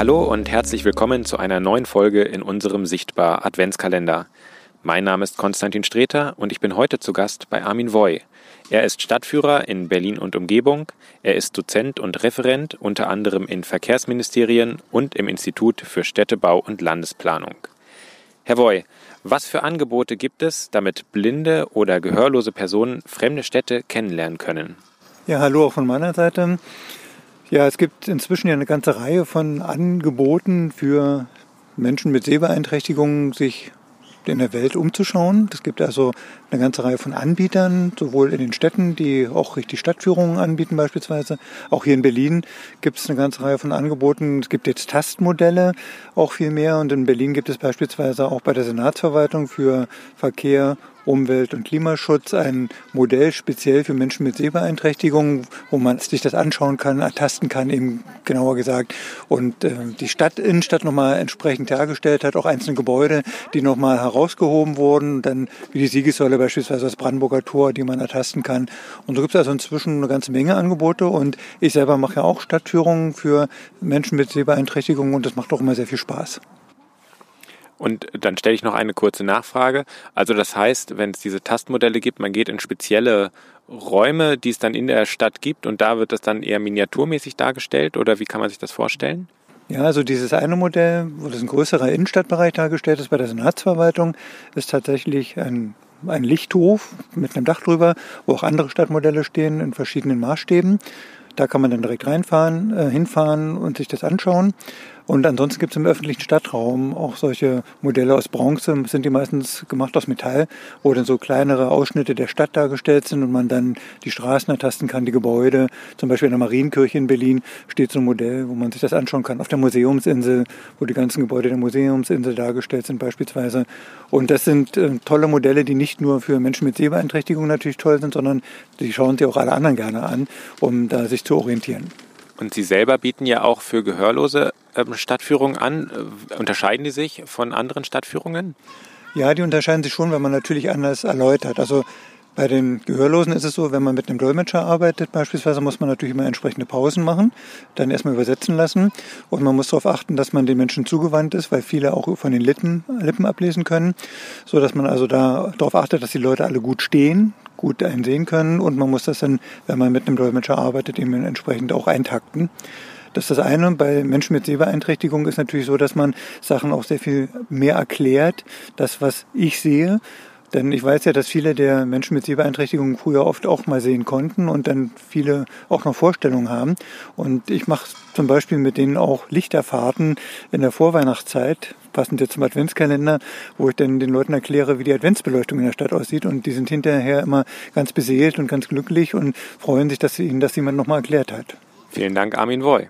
Hallo und herzlich willkommen zu einer neuen Folge in unserem Sichtbar Adventskalender. Mein Name ist Konstantin Streter und ich bin heute zu Gast bei Armin Voy. Er ist Stadtführer in Berlin und Umgebung, er ist Dozent und Referent unter anderem in Verkehrsministerien und im Institut für Städtebau und Landesplanung. Herr Voy, was für Angebote gibt es, damit blinde oder gehörlose Personen fremde Städte kennenlernen können? Ja, hallo auch von meiner Seite. Ja, es gibt inzwischen ja eine ganze Reihe von Angeboten für Menschen mit Sehbeeinträchtigungen, sich in der Welt umzuschauen. Es gibt also eine ganze Reihe von Anbietern, sowohl in den Städten, die auch richtig Stadtführungen anbieten beispielsweise. Auch hier in Berlin gibt es eine ganze Reihe von Angeboten. Es gibt jetzt Tastmodelle, auch viel mehr. Und in Berlin gibt es beispielsweise auch bei der Senatsverwaltung für Verkehr Umwelt- und Klimaschutz ein Modell speziell für Menschen mit Sehbeeinträchtigungen, wo man sich das anschauen kann, ertasten kann, eben genauer gesagt. Und äh, die Stadt, Innenstadt nochmal entsprechend dargestellt hat, auch einzelne Gebäude, die nochmal herausgehoben wurden, dann wie die Siegessäule beispielsweise das Brandenburger Tor, die man ertasten kann. Und so gibt es also inzwischen eine ganze Menge Angebote und ich selber mache ja auch Stadtführungen für Menschen mit Sehbeeinträchtigungen und das macht auch immer sehr viel Spaß. Und dann stelle ich noch eine kurze Nachfrage. Also das heißt, wenn es diese Tastmodelle gibt, man geht in spezielle Räume, die es dann in der Stadt gibt und da wird das dann eher miniaturmäßig dargestellt oder wie kann man sich das vorstellen? Ja, also dieses eine Modell, wo das ein größerer Innenstadtbereich dargestellt ist bei der Senatsverwaltung, ist tatsächlich ein, ein Lichthof mit einem Dach drüber, wo auch andere Stadtmodelle stehen in verschiedenen Maßstäben. Da kann man dann direkt reinfahren, äh, hinfahren und sich das anschauen. Und ansonsten gibt es im öffentlichen Stadtraum auch solche Modelle aus Bronze, sind die meistens gemacht aus Metall, wo dann so kleinere Ausschnitte der Stadt dargestellt sind und man dann die Straßen ertasten kann, die Gebäude. Zum Beispiel in der Marienkirche in Berlin steht so ein Modell, wo man sich das anschauen kann. Auf der Museumsinsel, wo die ganzen Gebäude der Museumsinsel dargestellt sind beispielsweise. Und das sind äh, tolle Modelle, die nicht nur für Menschen mit Sehbeeinträchtigung natürlich toll sind, sondern die schauen sich auch alle anderen gerne an, um da sich zu orientieren. Und Sie selber bieten ja auch für Gehörlose Stadtführungen an. Äh, unterscheiden die sich von anderen Stadtführungen? Ja, die unterscheiden sich schon, wenn man natürlich anders erläutert. Also bei den Gehörlosen ist es so, wenn man mit einem Dolmetscher arbeitet, beispielsweise muss man natürlich immer entsprechende Pausen machen, dann erstmal übersetzen lassen und man muss darauf achten, dass man den Menschen zugewandt ist, weil viele auch von den Lippen, Lippen ablesen können, so dass man also da darauf achtet, dass die Leute alle gut stehen, gut einsehen können und man muss das dann, wenn man mit einem Dolmetscher arbeitet, eben entsprechend auch eintakten. Das ist das eine. Bei Menschen mit Sehbeeinträchtigung ist natürlich so, dass man Sachen auch sehr viel mehr erklärt. Das, was ich sehe, denn ich weiß ja, dass viele der Menschen mit Sehbeeinträchtigungen früher oft auch mal sehen konnten und dann viele auch noch Vorstellungen haben. Und ich mache zum Beispiel mit denen auch Lichterfahrten in der Vorweihnachtszeit, passend jetzt zum Adventskalender, wo ich dann den Leuten erkläre, wie die Adventsbeleuchtung in der Stadt aussieht. Und die sind hinterher immer ganz beseelt und ganz glücklich und freuen sich, dass ihnen das jemand nochmal erklärt hat. Vielen Dank, Armin Woy.